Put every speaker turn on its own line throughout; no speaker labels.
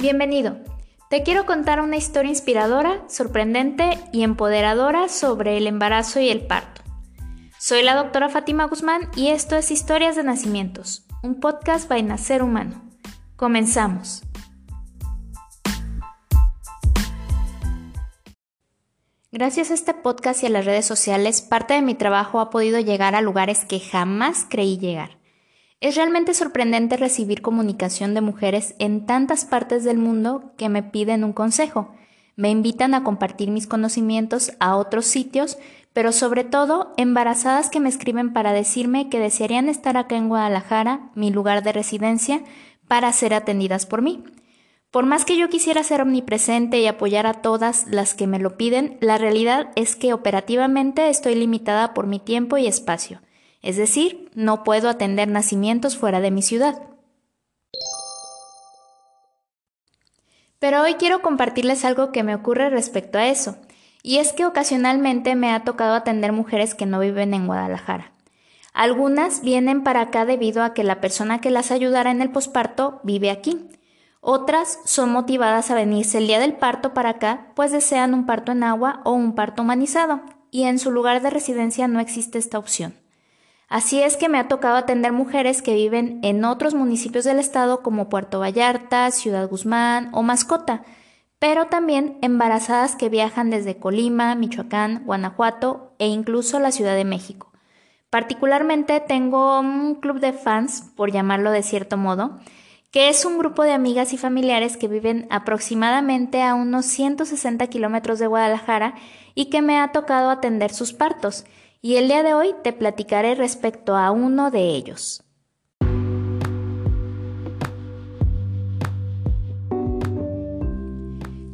Bienvenido. Te quiero contar una historia inspiradora, sorprendente y empoderadora sobre el embarazo y el parto. Soy la doctora Fátima Guzmán y esto es Historias de Nacimientos, un podcast by Nacer Humano. Comenzamos. Gracias a este podcast y a las redes sociales, parte de mi trabajo ha podido llegar a lugares que jamás creí llegar. Es realmente sorprendente recibir comunicación de mujeres en tantas partes del mundo que me piden un consejo, me invitan a compartir mis conocimientos a otros sitios, pero sobre todo embarazadas que me escriben para decirme que desearían estar acá en Guadalajara, mi lugar de residencia, para ser atendidas por mí. Por más que yo quisiera ser omnipresente y apoyar a todas las que me lo piden, la realidad es que operativamente estoy limitada por mi tiempo y espacio. Es decir, no puedo atender nacimientos fuera de mi ciudad. Pero hoy quiero compartirles algo que me ocurre respecto a eso, y es que ocasionalmente me ha tocado atender mujeres que no viven en Guadalajara. Algunas vienen para acá debido a que la persona que las ayudara en el posparto vive aquí. Otras son motivadas a venirse el día del parto para acá, pues desean un parto en agua o un parto humanizado, y en su lugar de residencia no existe esta opción. Así es que me ha tocado atender mujeres que viven en otros municipios del estado como Puerto Vallarta, Ciudad Guzmán o Mascota, pero también embarazadas que viajan desde Colima, Michoacán, Guanajuato e incluso la Ciudad de México. Particularmente tengo un club de fans, por llamarlo de cierto modo, que es un grupo de amigas y familiares que viven aproximadamente a unos 160 kilómetros de Guadalajara y que me ha tocado atender sus partos y el día de hoy te platicaré respecto a uno de ellos.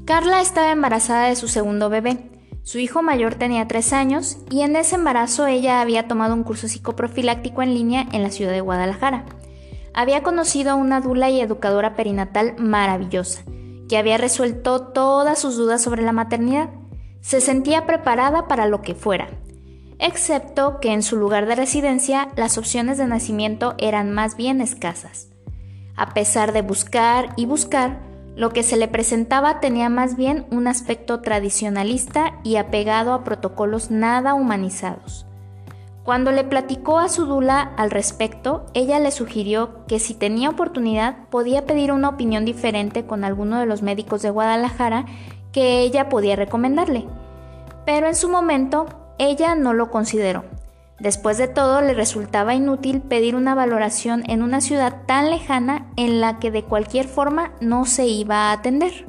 Carla estaba embarazada de su segundo bebé. Su hijo mayor tenía tres años y en ese embarazo ella había tomado un curso psicoprofiláctico en línea en la ciudad de Guadalajara. Había conocido a una dula y educadora perinatal maravillosa, que había resuelto todas sus dudas sobre la maternidad. Se sentía preparada para lo que fuera, excepto que en su lugar de residencia las opciones de nacimiento eran más bien escasas. A pesar de buscar y buscar, lo que se le presentaba tenía más bien un aspecto tradicionalista y apegado a protocolos nada humanizados. Cuando le platicó a su dula al respecto, ella le sugirió que si tenía oportunidad podía pedir una opinión diferente con alguno de los médicos de Guadalajara que ella podía recomendarle. Pero en su momento ella no lo consideró. Después de todo, le resultaba inútil pedir una valoración en una ciudad tan lejana en la que de cualquier forma no se iba a atender.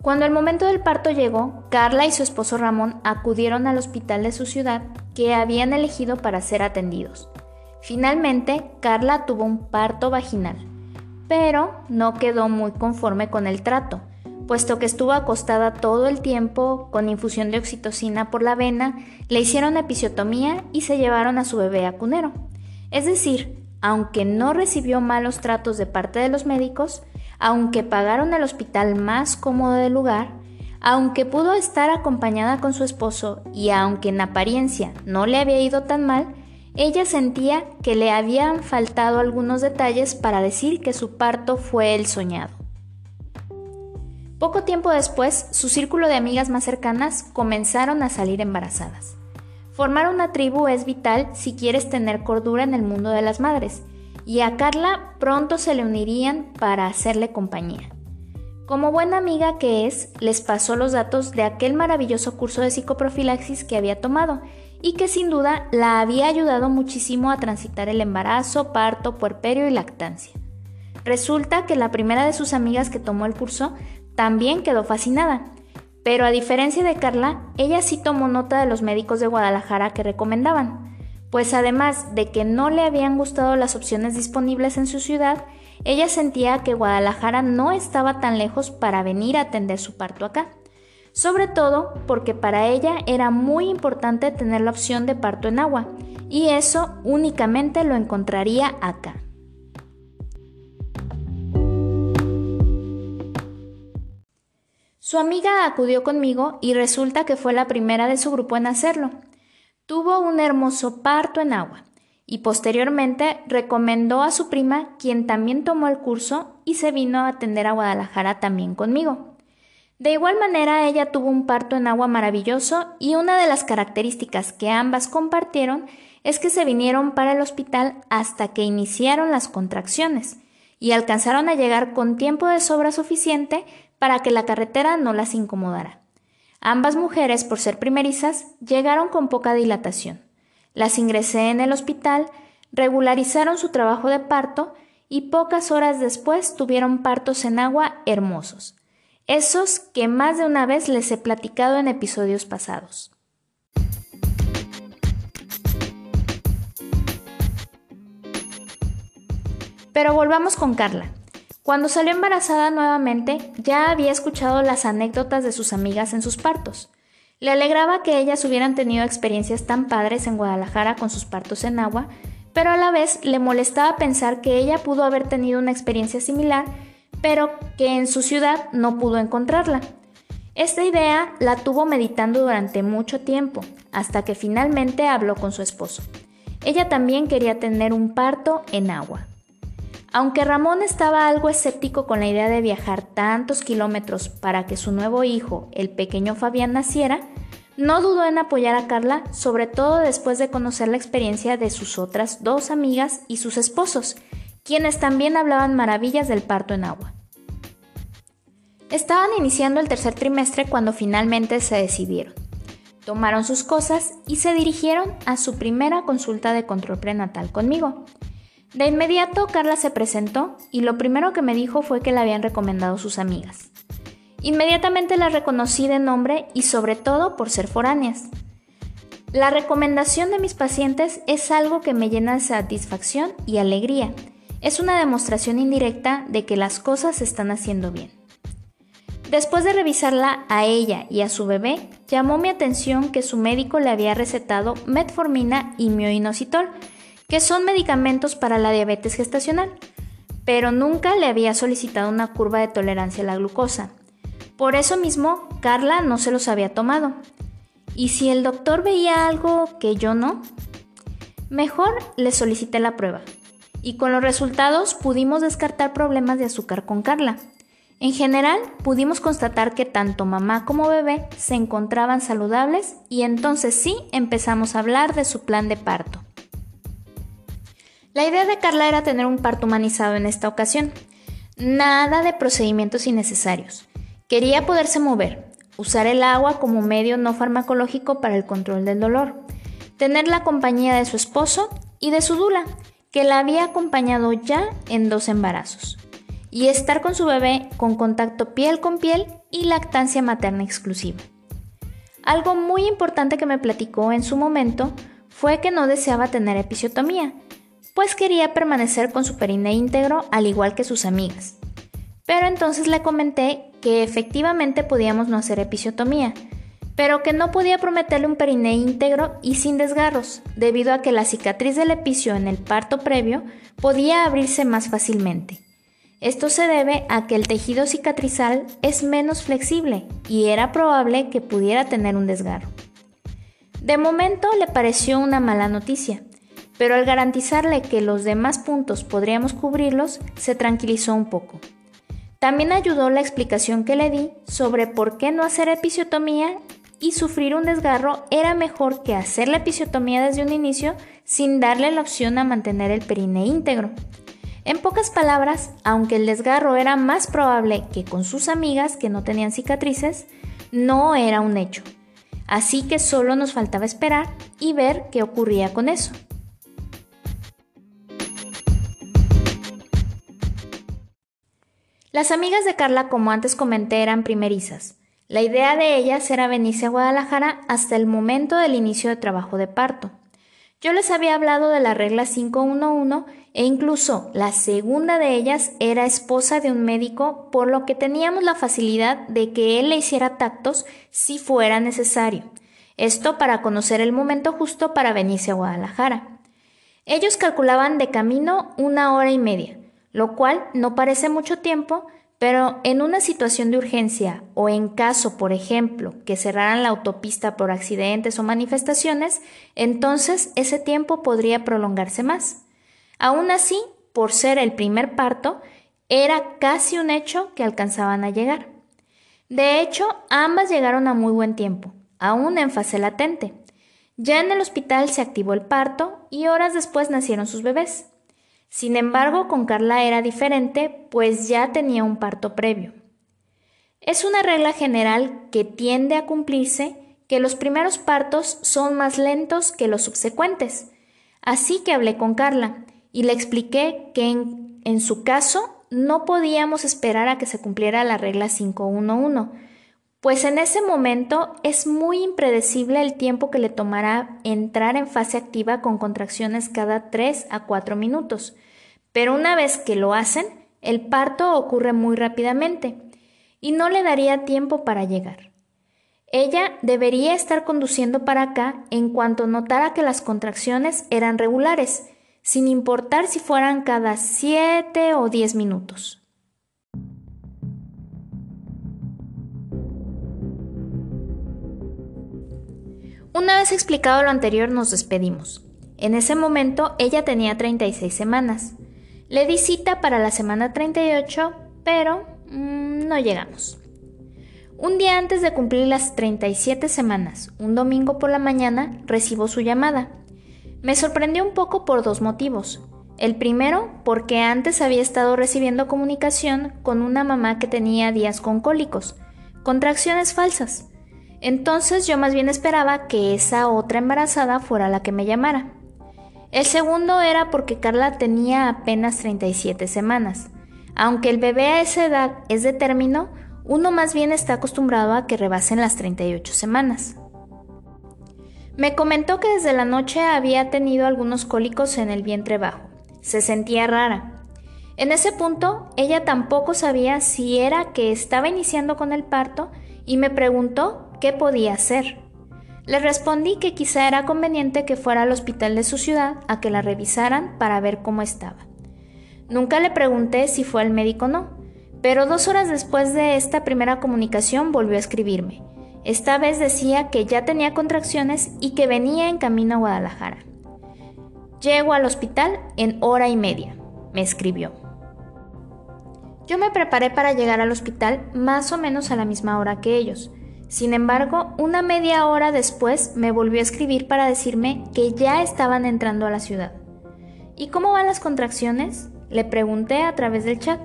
Cuando el momento del parto llegó, Carla y su esposo Ramón acudieron al hospital de su ciudad que habían elegido para ser atendidos. Finalmente, Carla tuvo un parto vaginal, pero no quedó muy conforme con el trato puesto que estuvo acostada todo el tiempo con infusión de oxitocina por la vena, le hicieron episiotomía y se llevaron a su bebé a cunero. Es decir, aunque no recibió malos tratos de parte de los médicos, aunque pagaron el hospital más cómodo del lugar, aunque pudo estar acompañada con su esposo y aunque en apariencia no le había ido tan mal, ella sentía que le habían faltado algunos detalles para decir que su parto fue el soñado. Poco tiempo después, su círculo de amigas más cercanas comenzaron a salir embarazadas. Formar una tribu es vital si quieres tener cordura en el mundo de las madres, y a Carla pronto se le unirían para hacerle compañía. Como buena amiga que es, les pasó los datos de aquel maravilloso curso de psicoprofilaxis que había tomado y que sin duda la había ayudado muchísimo a transitar el embarazo, parto, puerperio y lactancia. Resulta que la primera de sus amigas que tomó el curso también quedó fascinada. Pero a diferencia de Carla, ella sí tomó nota de los médicos de Guadalajara que recomendaban, pues además de que no le habían gustado las opciones disponibles en su ciudad, ella sentía que Guadalajara no estaba tan lejos para venir a atender su parto acá. Sobre todo porque para ella era muy importante tener la opción de parto en agua, y eso únicamente lo encontraría acá. Su amiga acudió conmigo y resulta que fue la primera de su grupo en hacerlo. Tuvo un hermoso parto en agua y posteriormente recomendó a su prima, quien también tomó el curso y se vino a atender a Guadalajara también conmigo. De igual manera, ella tuvo un parto en agua maravilloso y una de las características que ambas compartieron es que se vinieron para el hospital hasta que iniciaron las contracciones y alcanzaron a llegar con tiempo de sobra suficiente para que la carretera no las incomodara. Ambas mujeres, por ser primerizas, llegaron con poca dilatación. Las ingresé en el hospital, regularizaron su trabajo de parto y pocas horas después tuvieron partos en agua hermosos, esos que más de una vez les he platicado en episodios pasados. Pero volvamos con Carla. Cuando salió embarazada nuevamente, ya había escuchado las anécdotas de sus amigas en sus partos. Le alegraba que ellas hubieran tenido experiencias tan padres en Guadalajara con sus partos en agua, pero a la vez le molestaba pensar que ella pudo haber tenido una experiencia similar, pero que en su ciudad no pudo encontrarla. Esta idea la tuvo meditando durante mucho tiempo, hasta que finalmente habló con su esposo. Ella también quería tener un parto en agua. Aunque Ramón estaba algo escéptico con la idea de viajar tantos kilómetros para que su nuevo hijo, el pequeño Fabián, naciera, no dudó en apoyar a Carla, sobre todo después de conocer la experiencia de sus otras dos amigas y sus esposos, quienes también hablaban maravillas del parto en agua. Estaban iniciando el tercer trimestre cuando finalmente se decidieron. Tomaron sus cosas y se dirigieron a su primera consulta de control prenatal conmigo. De inmediato Carla se presentó y lo primero que me dijo fue que la habían recomendado sus amigas. Inmediatamente la reconocí de nombre y sobre todo por ser foráneas. La recomendación de mis pacientes es algo que me llena de satisfacción y alegría. Es una demostración indirecta de que las cosas se están haciendo bien. Después de revisarla a ella y a su bebé, llamó mi atención que su médico le había recetado metformina y mioinositol, que son medicamentos para la diabetes gestacional, pero nunca le había solicitado una curva de tolerancia a la glucosa. Por eso mismo, Carla no se los había tomado. ¿Y si el doctor veía algo que yo no? Mejor le solicité la prueba. Y con los resultados pudimos descartar problemas de azúcar con Carla. En general, pudimos constatar que tanto mamá como bebé se encontraban saludables y entonces sí empezamos a hablar de su plan de parto. La idea de Carla era tener un parto humanizado en esta ocasión. Nada de procedimientos innecesarios. Quería poderse mover, usar el agua como medio no farmacológico para el control del dolor, tener la compañía de su esposo y de su dula, que la había acompañado ya en dos embarazos, y estar con su bebé con contacto piel con piel y lactancia materna exclusiva. Algo muy importante que me platicó en su momento fue que no deseaba tener episiotomía, pues quería permanecer con su perine íntegro al igual que sus amigas. Pero entonces le comenté que efectivamente podíamos no hacer episiotomía, pero que no podía prometerle un perine íntegro y sin desgarros, debido a que la cicatriz del epicio en el parto previo podía abrirse más fácilmente. Esto se debe a que el tejido cicatrizal es menos flexible y era probable que pudiera tener un desgarro. De momento le pareció una mala noticia, pero al garantizarle que los demás puntos podríamos cubrirlos, se tranquilizó un poco. También ayudó la explicación que le di sobre por qué no hacer episiotomía y sufrir un desgarro era mejor que hacer la episiotomía desde un inicio sin darle la opción a mantener el perine íntegro. En pocas palabras, aunque el desgarro era más probable que con sus amigas que no tenían cicatrices, no era un hecho. Así que solo nos faltaba esperar y ver qué ocurría con eso. Las amigas de Carla, como antes comenté, eran primerizas. La idea de ellas era venirse a Guadalajara hasta el momento del inicio de trabajo de parto. Yo les había hablado de la regla 511 e incluso la segunda de ellas era esposa de un médico, por lo que teníamos la facilidad de que él le hiciera tactos si fuera necesario. Esto para conocer el momento justo para venirse a Guadalajara. Ellos calculaban de camino una hora y media, lo cual no parece mucho tiempo, Pero en una situación de urgencia o en caso, por ejemplo, que cerraran la autopista por accidentes o manifestaciones, entonces ese tiempo podría prolongarse más. Aún así, por ser el primer parto, era casi un hecho que alcanzaban a llegar. De hecho, ambas llegaron a muy buen tiempo, aún en fase latente. Ya en el hospital se activó el parto y horas después nacieron sus bebés. Sin embargo, con Carla era diferente, pues ya tenía un parto previo. Es una regla general que tiende a cumplirse que los primeros partos son más lentos que los subsecuentes. Así que hablé con Carla y le expliqué que en, su caso no podíamos esperar a que se cumpliera la regla 511, pues en ese momento es muy impredecible el tiempo que le tomará entrar en fase activa con contracciones cada 3 a 4 minutos. Pero una vez que lo hacen, el parto ocurre muy rápidamente y no le daría tiempo para llegar. Ella debería estar conduciendo para acá en cuanto notara que las contracciones eran regulares, sin importar si fueran cada 7 o 10 minutos. Una vez explicado lo anterior nos despedimos. En ese momento ella tenía 36 semanas. Le di cita para la semana 38, pero mm, no llegamos. Un día antes de cumplir las 37 semanas, un domingo por la mañana, recibo su llamada. Me sorprendió un poco por dos motivos. El primero, porque antes había estado recibiendo comunicación con una mamá que tenía días con cólicos, contracciones falsas. Entonces yo más bien esperaba que esa otra embarazada fuera la que me llamara. El segundo era porque Carla tenía apenas 37 semanas. Aunque el bebé a esa edad es de término, uno más bien está acostumbrado a que rebasen las 38 semanas. Me comentó que desde la noche había tenido algunos cólicos en el vientre bajo. Se sentía rara. En ese punto, ella tampoco sabía si era que estaba iniciando con el parto y me preguntó qué podía hacer. Le respondí que quizá era conveniente que fuera al hospital de su ciudad a que la revisaran para ver cómo estaba. Nunca le pregunté si fue al médico o no, pero dos horas después de esta primera comunicación volvió a escribirme. Esta vez decía que ya tenía contracciones y que venía en camino a Guadalajara. Llego al hospital en hora y media, me escribió. Yo me preparé para llegar al hospital más o menos a la misma hora que ellos. Sin embargo, una media hora después me volvió a escribir para decirme que ya estaban entrando a la ciudad. ¿Y cómo van las contracciones? Le pregunté a través del chat.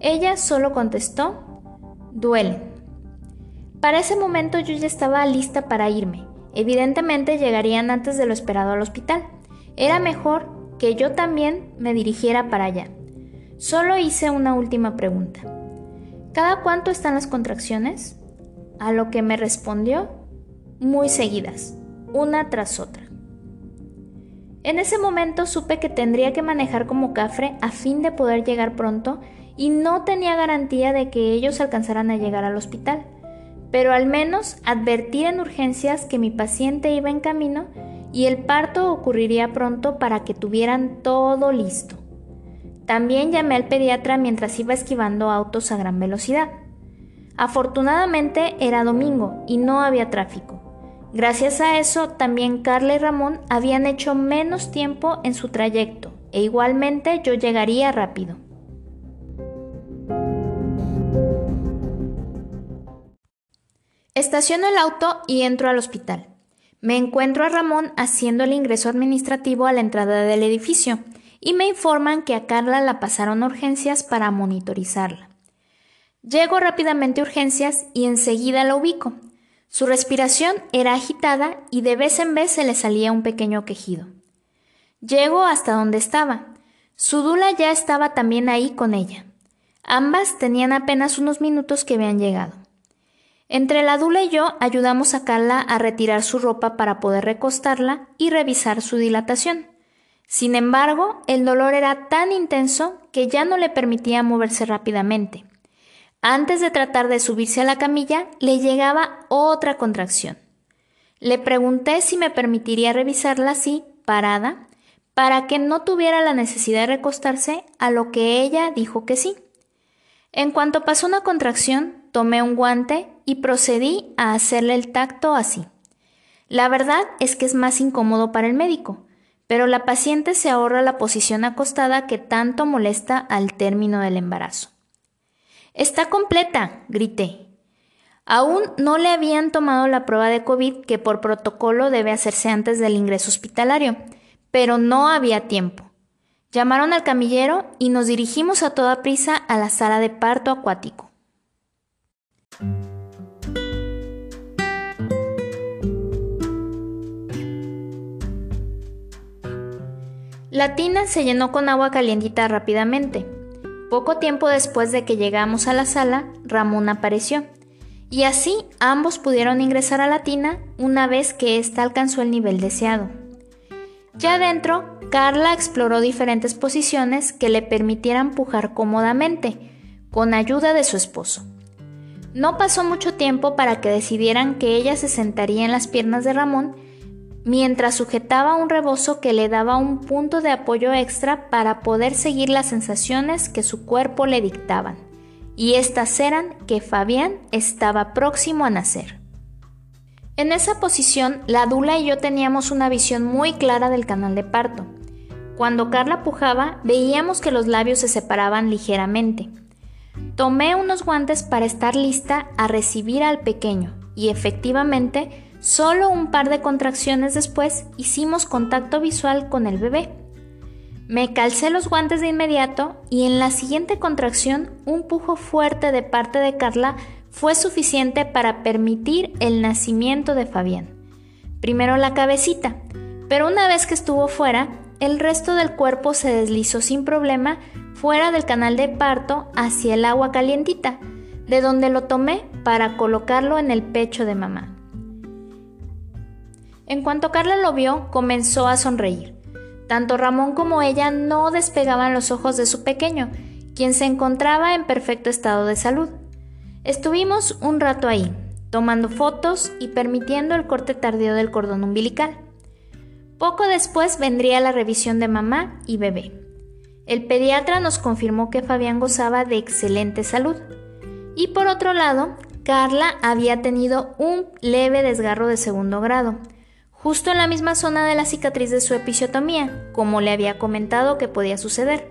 Ella solo contestó, duelen. Para ese momento yo ya estaba lista para irme. Evidentemente llegarían antes de lo esperado al hospital. Era mejor que yo también me dirigiera para allá. Solo hice una última pregunta. ¿Cada cuánto están las contracciones? A lo que me respondió, muy seguidas, una tras otra. En ese momento supe que tendría que manejar como cafre a fin de poder llegar pronto y no tenía garantía de que ellos alcanzaran a llegar al hospital, pero al menos advertir en urgencias que mi paciente iba en camino y el parto ocurriría pronto para que tuvieran todo listo. También llamé al pediatra mientras iba esquivando autos a gran velocidad. Afortunadamente era domingo y no había tráfico. Gracias a eso, también Carla y Ramón habían hecho menos tiempo en su trayecto e igualmente yo llegaría rápido. Estaciono el auto y entro al hospital. Me encuentro a Ramón haciendo el ingreso administrativo a la entrada del edificio y me informan que a Carla la pasaron urgencias para monitorizarla. Llego rápidamente a urgencias y enseguida la ubico. Su respiración era agitada y de vez en vez se le salía un pequeño quejido. Llego hasta donde estaba. Su dula ya estaba también ahí con ella. Ambas tenían apenas unos minutos que habían llegado. Entre la dula y yo ayudamos a Carla a retirar su ropa para poder recostarla y revisar su dilatación. Sin embargo, el dolor era tan intenso que ya no le permitía moverse rápidamente. Antes de tratar de subirse a la camilla, le llegaba otra contracción. Le pregunté si me permitiría revisarla así, parada, para que no tuviera la necesidad de recostarse, a lo que ella dijo que sí. En cuanto pasó una contracción, tomé un guante y procedí a hacerle el tacto así. La verdad es que es más incómodo para el médico, pero la paciente se ahorra la posición acostada que tanto molesta al término del embarazo. Está completa, grité. Aún no le habían tomado la prueba de COVID que por protocolo debe hacerse antes del ingreso hospitalario, pero no había tiempo. Llamaron al camillero y nos dirigimos a toda prisa a la sala de parto acuático. La tina se llenó con agua calientita rápidamente. Poco tiempo después de que llegamos a la sala, Ramón apareció y así ambos pudieron ingresar a la tina una vez que ésta alcanzó el nivel deseado. Ya dentro, Carla exploró diferentes posiciones que le permitieran pujar cómodamente, con ayuda de su esposo. No pasó mucho tiempo para que decidieran que ella se sentaría en las piernas de Ramón mientras sujetaba un rebozo que le daba un punto de apoyo extra para poder seguir las sensaciones que su cuerpo le dictaban y estas eran que Fabián estaba próximo a nacer. En esa posición, la Dula y yo teníamos una visión muy clara del canal de parto. Cuando Carla pujaba, veíamos que los labios se separaban ligeramente. Tomé unos guantes para estar lista a recibir al pequeño y efectivamente, solo un par de contracciones después hicimos contacto visual con el bebé. Me calcé los guantes de inmediato y en la siguiente contracción un pujo fuerte de parte de Carla fue suficiente para permitir el nacimiento de Fabián. Primero la cabecita, pero una vez que estuvo fuera, el resto del cuerpo se deslizó sin problema fuera del canal de parto hacia el agua calientita, de donde lo tomé para colocarlo en el pecho de mamá. En cuanto Carla lo vio, comenzó a sonreír. Tanto Ramón como ella no despegaban los ojos de su pequeño, quien se encontraba en perfecto estado de salud. Estuvimos un rato ahí, tomando fotos y permitiendo el corte tardío del cordón umbilical. Poco después vendría la revisión de mamá y bebé. El pediatra nos confirmó que Fabián gozaba de excelente salud. Y por otro lado, Carla había tenido un leve desgarro de segundo grado, justo en la misma zona de la cicatriz de su episiotomía, como le había comentado que podía suceder.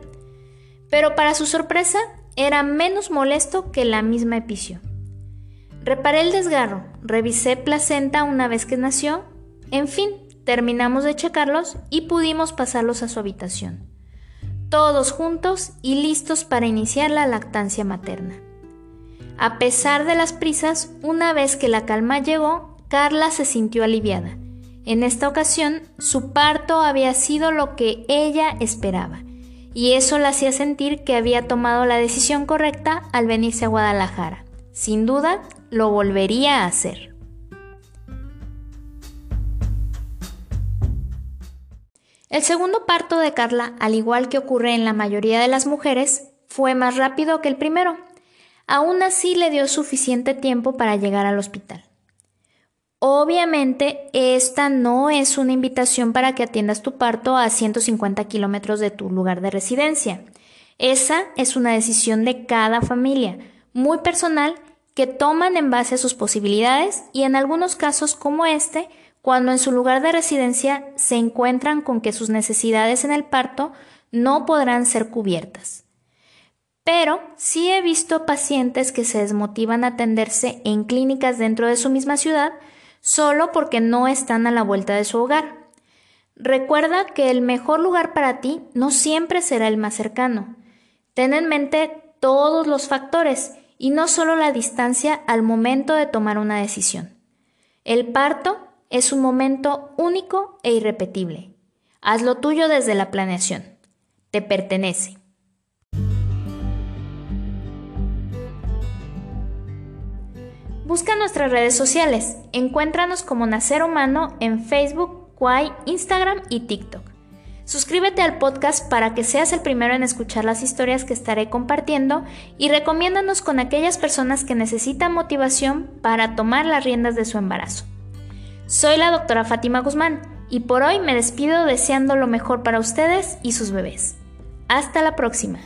Pero para su sorpresa, era menos molesto que la misma episio. Reparé el desgarro, revisé placenta una vez que nació, en fin, terminamos de checarlos y pudimos pasarlos a su habitación. Todos juntos y listos para iniciar la lactancia materna. A pesar de las prisas, una vez que la calma llegó, Carla se sintió aliviada en esta ocasión, su parto había sido lo que ella esperaba, y eso la hacía sentir que había tomado la decisión correcta al venirse a Guadalajara. Sin duda, lo volvería a hacer. El segundo parto de Carla, al igual que ocurre en la mayoría de las mujeres, fue más rápido que el primero. Aún así le dio suficiente tiempo para llegar al hospital. Obviamente, esta no es una invitación para que atiendas tu parto a 150 kilómetros de tu lugar de residencia. Esa es una decisión de cada familia, muy personal, que toman en base a sus posibilidades y en algunos casos como este, cuando en su lugar de residencia se encuentran con que sus necesidades en el parto no podrán ser cubiertas. Pero sí he visto pacientes que se desmotivan a atenderse en clínicas dentro de su misma ciudad solo porque no están a la vuelta de su hogar. Recuerda que el mejor lugar para ti no siempre será el más cercano. Ten en mente todos los factores y no solo la distancia al momento de tomar una decisión. El parto es un momento único e irrepetible. Hazlo tuyo desde la planeación. Te pertenece. Busca nuestras redes sociales. Encuéntranos como Nacer Humano en Facebook, Quai, Instagram y TikTok. Suscríbete al podcast para que seas el primero en escuchar las historias que estaré compartiendo y recomiéndanos con aquellas personas que necesitan motivación para tomar las riendas de su embarazo. Soy la doctora Fátima Guzmán y por hoy me despido deseando lo mejor para ustedes y sus bebés. Hasta la próxima.